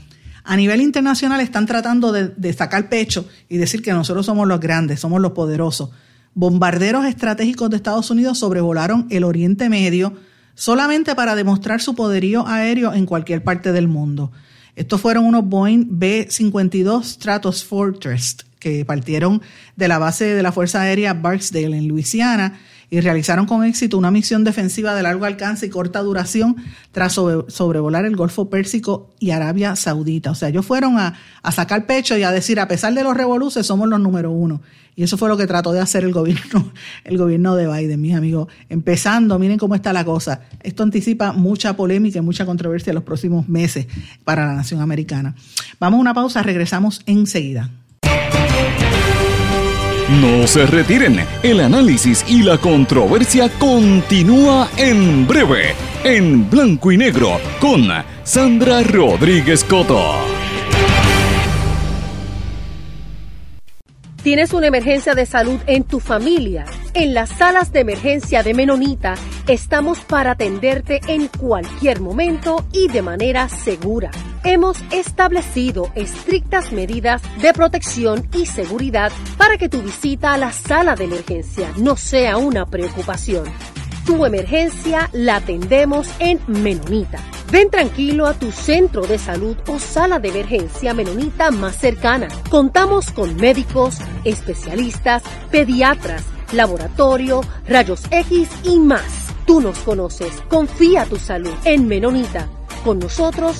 A nivel internacional están tratando de, de sacar pecho y decir que nosotros somos los grandes, somos los poderosos. Bombarderos estratégicos de Estados Unidos sobrevolaron el Oriente Medio solamente para demostrar su poderío aéreo en cualquier parte del mundo. Estos fueron unos Boeing B-52 Stratos Fortress que partieron de la base de la Fuerza Aérea Barksdale en Luisiana y realizaron con éxito una misión defensiva de largo alcance y corta duración tras sobrevolar el Golfo Pérsico y Arabia Saudita. O sea, ellos fueron a, sacar pecho y a decir, a pesar de los revoluces, somos los número uno. Y eso fue lo que trató de hacer el gobierno, [laughs] el gobierno de Biden, mis amigos. Empezando, miren cómo está la cosa. Esto anticipa mucha polémica y mucha controversia en los próximos meses para la nación americana. Vamos a una pausa, regresamos enseguida. No se retiren, el análisis y la controversia continúa en breve, en blanco y negro, con Sandra Rodríguez Coto. ¿Tienes una emergencia de salud en tu familia? En las salas de emergencia de Menonita estamos para atenderte en cualquier momento y de manera segura. Hemos establecido estrictas medidas de protección y seguridad para que tu visita a la sala de emergencia no sea una preocupación. Tu emergencia la atendemos en Menonita. Ven tranquilo a tu centro de salud o sala de emergencia menonita más cercana. Contamos con médicos, especialistas, pediatras, laboratorio, rayos X y más. Tú nos conoces. Confía tu salud en Menonita. Con nosotros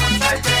golpe.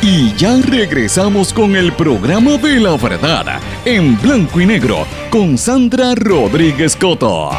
Y ya regresamos con el programa de la verdad en blanco y negro con Sandra Rodríguez Coto.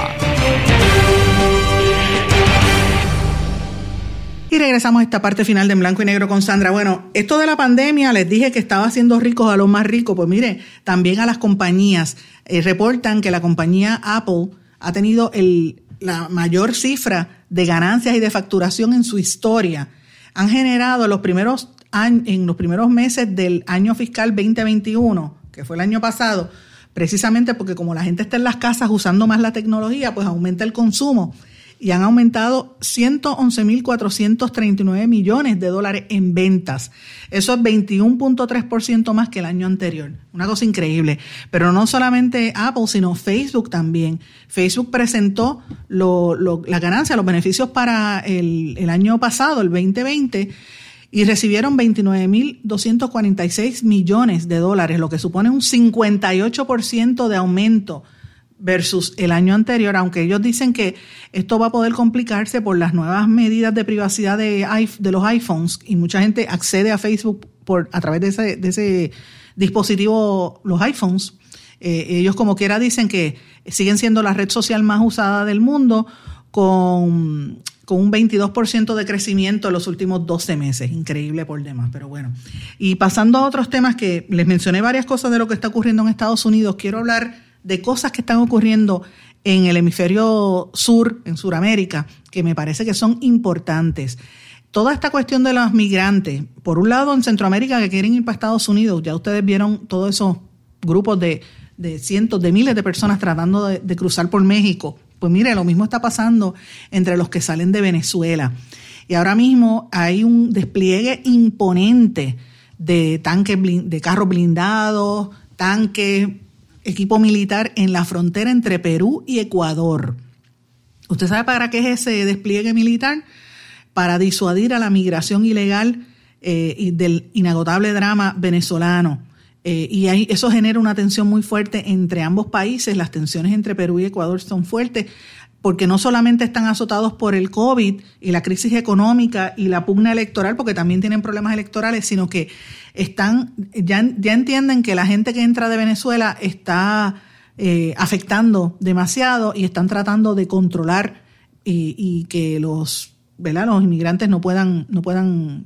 Y regresamos a esta parte final de en blanco y negro con Sandra. Bueno, esto de la pandemia, les dije que estaba haciendo ricos a los más ricos. Pues mire, también a las compañías. Eh, reportan que la compañía Apple ha tenido el, la mayor cifra de ganancias y de facturación en su historia. Han generado los primeros en los primeros meses del año fiscal 2021, que fue el año pasado, precisamente porque como la gente está en las casas usando más la tecnología, pues aumenta el consumo y han aumentado 111.439 millones de dólares en ventas. Eso es 21.3% más que el año anterior. Una cosa increíble. Pero no solamente Apple, sino Facebook también. Facebook presentó lo, la ganancia, los beneficios para el, el año pasado, el 2020 y recibieron 29.246 millones de dólares, lo que supone un 58% de aumento versus el año anterior, aunque ellos dicen que esto va a poder complicarse por las nuevas medidas de privacidad de, los iPhones y mucha gente accede a Facebook por, a través de ese, de ese dispositivo, los iPhones. Eh, ellos como quiera dicen que siguen siendo la red social más usada del mundo con, con un 22% de crecimiento en los últimos 12 meses. Increíble por demás, pero bueno. Y pasando a otros temas que les mencioné varias cosas de lo que está ocurriendo en Estados Unidos, quiero hablar de cosas que están ocurriendo en el hemisferio sur, en Sudamérica, que me parece que son importantes. toda esta cuestión de los migrantes, por un lado en Centroamérica que quieren ir para Estados Unidos, ya ustedes vieron todos esos grupos de, cientos, de miles de personas tratando de, cruzar por México. Pues mire, lo mismo está pasando entre los que salen de Venezuela. Y ahora mismo hay un despliegue imponente de tanques, de carros blindados, tanques, equipo militar en la frontera entre Perú y Ecuador. ¿Usted sabe para qué es ese despliegue militar? Para disuadir a la migración ilegal eh, del inagotable drama venezolano. Eh, y eso genera una tensión muy fuerte entre ambos países. Las tensiones entre Perú y Ecuador son fuertes porque no solamente están azotados por el COVID y la crisis económica y la pugna electoral, porque también tienen problemas electorales, sino que están, ya, ya entienden que la gente que entra de Venezuela está eh, afectando demasiado y están tratando de controlar y, que los, ¿verdad? los inmigrantes no puedan, no puedan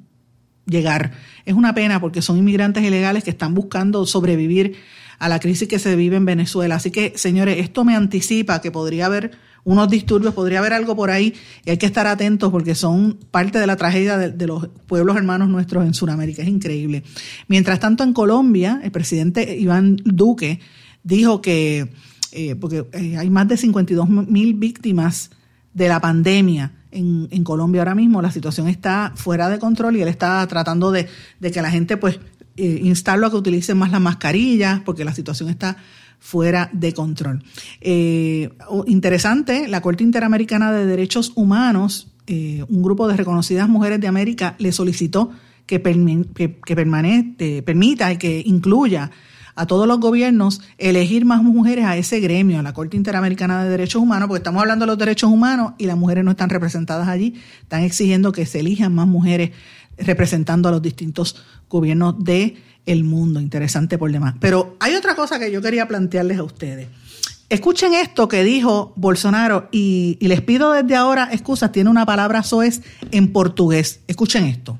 llegar. Es una pena porque son inmigrantes ilegales que están buscando sobrevivir a la crisis que se vive en Venezuela. Así que, señores, esto me anticipa que podría haber unos disturbios, podría haber algo por ahí y hay que estar atentos porque son parte de la tragedia de, los pueblos hermanos nuestros en Sudamérica. Es increíble. Mientras tanto, en Colombia, el presidente Iván Duque dijo que, eh, porque eh, hay más de 52 mil víctimas de la pandemia en, Colombia ahora mismo, la situación está fuera de control y él está tratando de, que la gente pues eh, instarlo a que utilicen más las mascarillas porque la situación está fuera de control. Eh, interesante, la Corte Interamericana de Derechos Humanos, eh, un grupo de reconocidas mujeres de América, le solicitó que, permita y que incluya a todos los gobiernos elegir más mujeres a ese gremio, a la Corte Interamericana de Derechos Humanos, porque estamos hablando de los derechos humanos y las mujeres no están representadas allí, están exigiendo que se elijan más mujeres representando a los distintos gobiernos de el mundo, interesante por demás. Pero hay otra cosa que yo quería plantearles a ustedes. Escuchen esto que dijo Bolsonaro y, les pido desde ahora excusas, tiene una palabra soez en portugués. Escuchen esto.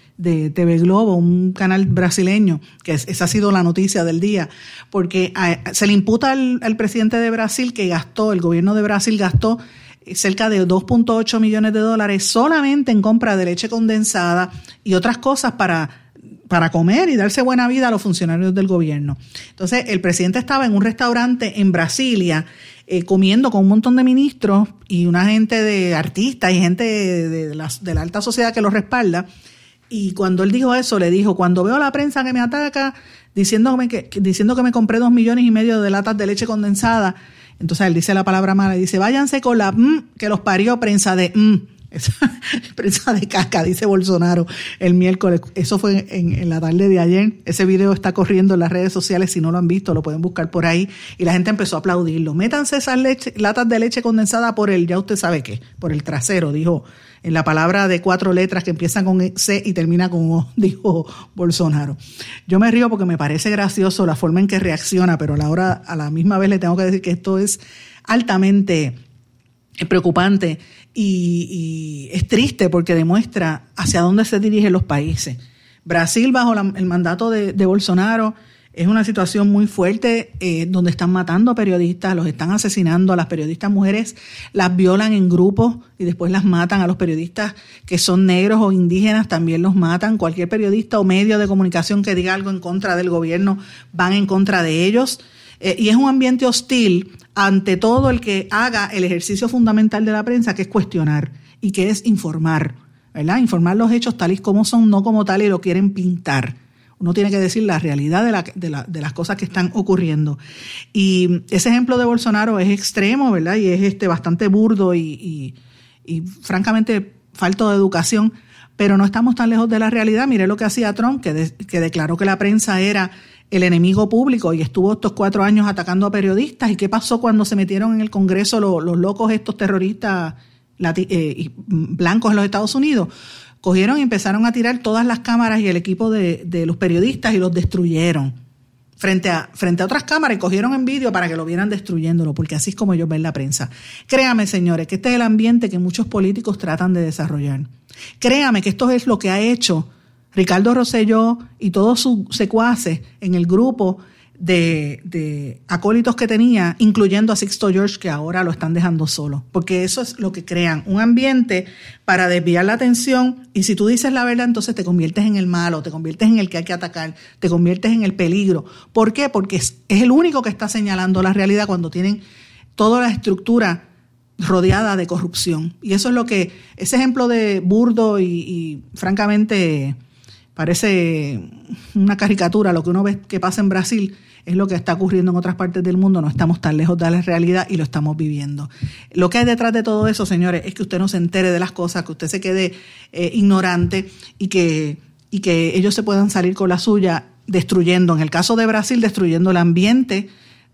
TV Globo, un canal brasileño, que esa ha sido la noticia del día, porque se le imputa al, al presidente de Brasil que gastó, el gobierno de Brasil gastó cerca de 2.8 millones de dólares solamente en compra de leche condensada y otras cosas para para comer y darse buena vida a los funcionarios del gobierno. Entonces, el presidente estaba en un restaurante en Brasilia eh, comiendo con un montón de ministros y una gente de artistas y gente de, la, alta sociedad que lo respalda. Y cuando él dijo eso, le dijo, cuando veo a la prensa que me ataca diciéndome que, diciendo que me compré dos millones y medio de latas de leche condensada, entonces él dice la palabra mala, dice, váyanse con la mm, que los parió prensa de mm. [laughs] Prensa de caca, dice Bolsonaro el miércoles. Eso fue en, la tarde de ayer. Ese video está corriendo en las redes sociales. Si no lo han visto, lo pueden buscar por ahí. Y la gente empezó a aplaudirlo. Métanse esas latas de leche condensada por el, ya usted sabe qué, por el trasero, dijo en la palabra de cuatro letras que empiezan con C y termina con O, [laughs] dijo Bolsonaro. Yo me río porque me parece gracioso la forma en que reacciona, pero a la, hora, a la misma vez le tengo que decir que esto es altamente preocupante y, es triste porque demuestra hacia dónde se dirigen los países. Brasil, bajo el mandato de, Bolsonaro, es una situación muy fuerte eh, donde están matando a periodistas, los están asesinando a las periodistas mujeres, las violan en grupos y después las matan a los periodistas que son negros o indígenas, también los matan. Cualquier periodista o medio de comunicación que diga algo en contra del gobierno van en contra de ellos. Eh, y es un ambiente hostil ante todo el que haga el ejercicio fundamental de la prensa, que es cuestionar y que es informar, ¿verdad? Informar los hechos tal y como son, no como tal y lo quieren pintar. Uno tiene que decir la realidad de, las cosas que están ocurriendo. Y ese ejemplo de Bolsonaro es extremo, ¿verdad? Y es este bastante burdo y, francamente falto de educación, pero no estamos tan lejos de la realidad. Mire lo que hacía Trump, que, que declaró que la prensa era el enemigo público y estuvo estos cuatro años atacando a periodistas. ¿Y qué pasó cuando se metieron en el Congreso los, locos estos terroristas, eh, blancos en los Estados Unidos, cogieron y empezaron a tirar todas las cámaras y el equipo de, de los periodistas y los destruyeron frente a, frente a otras cámaras y cogieron en vídeo para que lo vieran destruyéndolo, porque así es como ellos ven la prensa. Créame, señores, que este es el ambiente que muchos políticos tratan de desarrollar. Créame que esto es lo que ha hecho Ricardo Rosselló y todos sus secuaces en el grupo de, acólitos que tenía, incluyendo a Sixto George, que ahora lo están dejando solo. Porque eso es lo que crean, un ambiente para desviar la atención y si tú dices la verdad, entonces te conviertes en el malo, te conviertes en el que hay que atacar, te conviertes en el peligro. ¿Por qué? Porque es, el único que está señalando la realidad cuando tienen toda la estructura rodeada de corrupción. Y eso es lo que, ese ejemplo de burdo y, y francamente parece una caricatura, lo que uno ve que pasa en Brasil, es lo que está ocurriendo en otras partes del mundo, no estamos tan lejos de la realidad y lo estamos viviendo. Lo que hay detrás de todo eso, señores, es que usted no se entere de las cosas, que usted se quede eh, ignorante y que, y que ellos se puedan salir con la suya destruyendo, en el caso de Brasil, destruyendo el ambiente,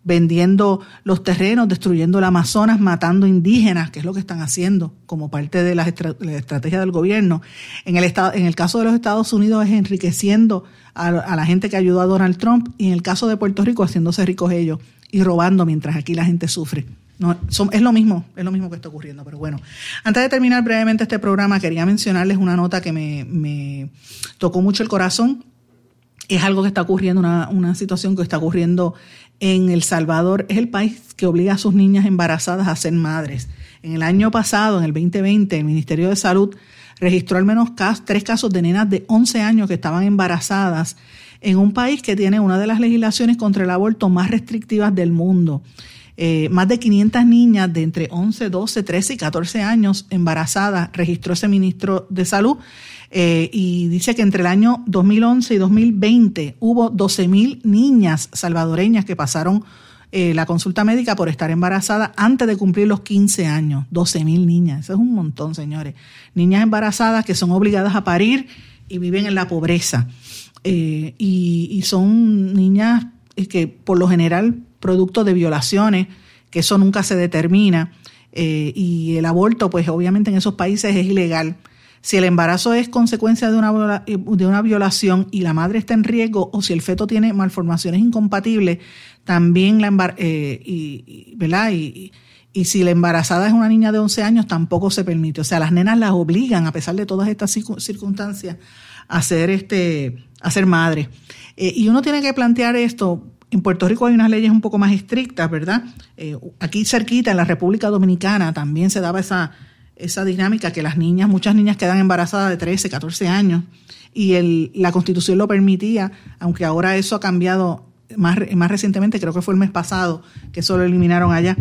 vendiendo los terrenos, destruyendo el Amazonas, matando indígenas, que es lo que están haciendo como parte de la, estrategia del gobierno. En el, estado, en el caso de los Estados Unidos es enriqueciendo a, la gente que ayudó a Donald Trump y en el caso de Puerto Rico haciéndose ricos ellos y robando mientras aquí la gente sufre. No, es lo mismo, es lo mismo que está ocurriendo, pero bueno. Antes de terminar brevemente este programa, quería mencionarles una nota que me, tocó mucho el corazón. Es algo que está ocurriendo, una situación que está ocurriendo en El Salvador es el país que obliga a sus niñas embarazadas a ser madres. En el año pasado, en el 2020, el Ministerio de Salud registró al menos tres casos de nenas de 11 años que estaban embarazadas en un país que tiene una de las legislaciones contra el aborto más restrictivas del mundo. Eh, más de 500 niñas de entre 11, 12, 13 y 14 años embarazadas registró ese ministro de Salud eh, y dice que entre el año 2011 y 2020 hubo 12.000 niñas salvadoreñas que pasaron eh, la consulta médica por estar embarazadas antes de cumplir los 15 años. 12.000 niñas, eso es un montón, señores. Niñas embarazadas que son obligadas a parir y viven en la pobreza. Eh, y, son niñas que por lo general producto de violaciones, que eso nunca se determina. y el aborto, pues obviamente en esos países es ilegal. Si el embarazo es consecuencia de una, de una violación y la madre está en riesgo o si el feto tiene malformaciones incompatibles, también la eh, y, ¿verdad? Y, y, si la embarazada es una niña de 11 años, tampoco se permite. O sea, las nenas las obligan, a pesar de todas estas circunstancias, a ser, este, a ser madre. Eh, y uno tiene que plantear esto. En Puerto Rico hay unas leyes un poco más estrictas, ¿verdad? Eh, aquí cerquita, en la República Dominicana, también se daba esa, esa dinámica que las niñas, muchas niñas quedan embarazadas de 13, 14 años y el, la constitución lo permitía, aunque ahora eso ha cambiado más, más recientemente, creo que fue el mes pasado, que eso lo eliminaron allá.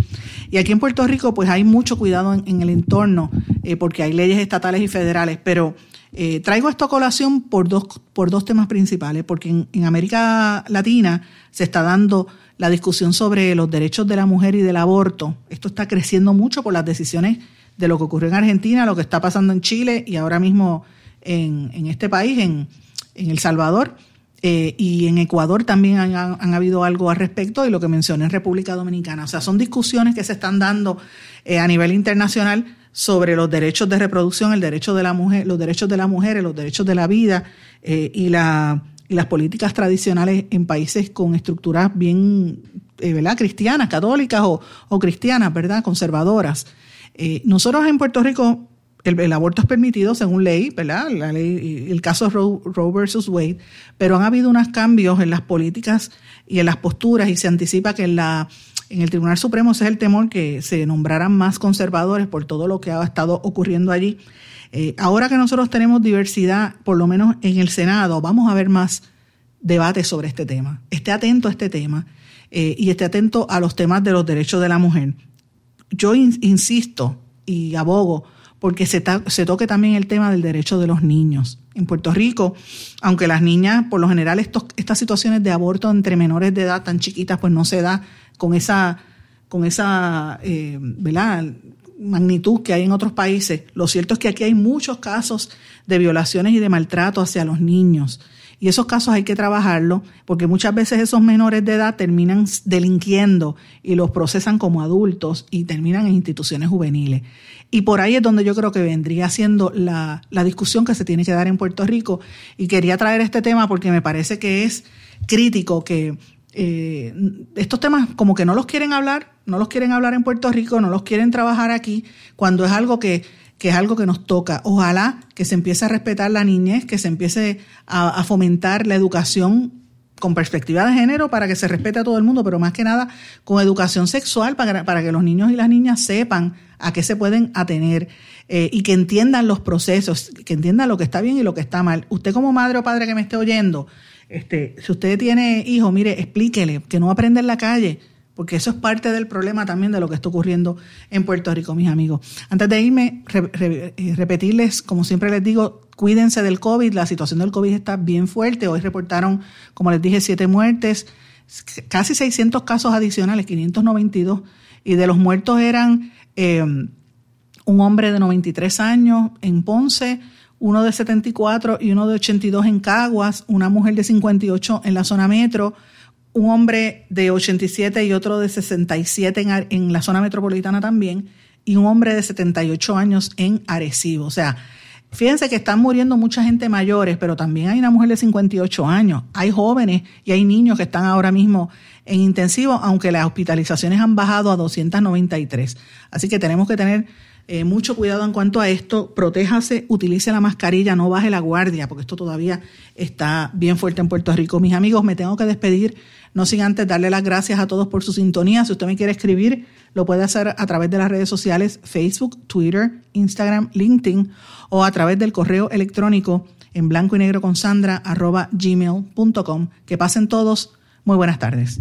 Y aquí en Puerto Rico pues hay mucho cuidado en, el entorno eh, porque hay leyes estatales y federales, pero eh, traigo esta colación por dos, por dos temas principales, porque en América Latina se está dando la discusión sobre los derechos de la mujer y del aborto. Esto está creciendo mucho por las decisiones de lo que ocurrió en Argentina, lo que está pasando en Chile y ahora mismo en, este país, en, El Salvador. Eh, y en Ecuador también han, habido algo al respecto y lo que mencioné en República Dominicana. O sea, son discusiones que se están dando eh, a nivel internacional sobre los derechos de reproducción, el derecho de la mujer, los derechos de la mujer, los derechos de la vida eh, y, la, y las políticas tradicionales en países con estructuras bien, ¿verdad? Cristianas, católicas o, o cristianas, ¿verdad? Conservadoras. Eh, nosotros en Puerto Rico el, aborto es permitido según ley, ¿verdad? La ley, el caso Roe, Roe versus Wade, pero han habido unos cambios en las políticas y en las posturas y se anticipa que en, la, en el Tribunal Supremo ese es el temor que se nombraran más conservadores por todo lo que ha estado ocurriendo allí. Eh, ahora que nosotros tenemos diversidad, por lo menos en el Senado, vamos a ver más debate sobre este tema. Esté atento a este tema eh, y esté atento a los temas de los derechos de la mujer yo insisto y abogo porque se, toque también el tema del derecho de los niños. En Puerto Rico, aunque las niñas, por lo general, estas situaciones de aborto entre menores de edad tan chiquitas, pues no se da con esa, con esa eh, magnitud que hay en otros países. Lo cierto es que aquí hay muchos casos de violaciones y de maltrato hacia los niños. Y esos casos hay que trabajarlo porque muchas veces esos menores de edad terminan delinquiendo y los procesan como adultos y terminan en instituciones juveniles. Y por ahí es donde yo creo que vendría siendo la, la discusión que se tiene que dar en Puerto Rico. Y quería traer este tema porque me parece que es crítico que eh, estos temas como que no los quieren hablar, no los quieren hablar en Puerto Rico, no los quieren trabajar aquí, cuando es algo que, que es algo que nos toca. Ojalá que se empiece a respetar la niñez, que se empiece a, fomentar la educación con perspectiva de género para que se respete a todo el mundo, pero más que nada con educación sexual para, que los niños y las niñas sepan a qué se pueden atener eh, y que entiendan los procesos, que entiendan lo que está bien y lo que está mal. Usted como madre o padre que me esté oyendo, este, si usted tiene hijos, mire, explíquele que no aprenda en la calle, porque eso es parte del problema también de lo que está ocurriendo en Puerto Rico, mis amigos. Antes de irme, eh, repetirles, como siempre les digo, cuídense del COVID, la situación del COVID está bien fuerte. Hoy reportaron, como les dije, siete muertes, casi 600 casos adicionales, 592, y de los muertos eran eh, un hombre de 93 años en Ponce, uno de 74 y uno de 82 en Caguas, una mujer de 58 en la zona metro, un hombre de 87 y otro de 67 en, en la zona metropolitana también, y un hombre de 78 años en Arecibo. O sea, fíjense que están muriendo mucha gente mayores, pero también hay una mujer de 58 años, hay jóvenes y hay niños que están ahora mismo en intensivo, aunque las hospitalizaciones han bajado a 293. Así que tenemos que tener eh, mucho cuidado en cuanto a esto, protéjase, utilice la mascarilla, no baje la guardia, porque esto todavía está bien fuerte en Puerto Rico. Mis amigos, me tengo que despedir, no sin antes darle las gracias a todos por su sintonía. Si usted me quiere escribir, lo puede hacer a través de las redes sociales Facebook, Twitter, Instagram, LinkedIn o a través del correo electrónico en blanco y negro con Sandra arroba gmail.com. Que pasen todos. Muy buenas tardes.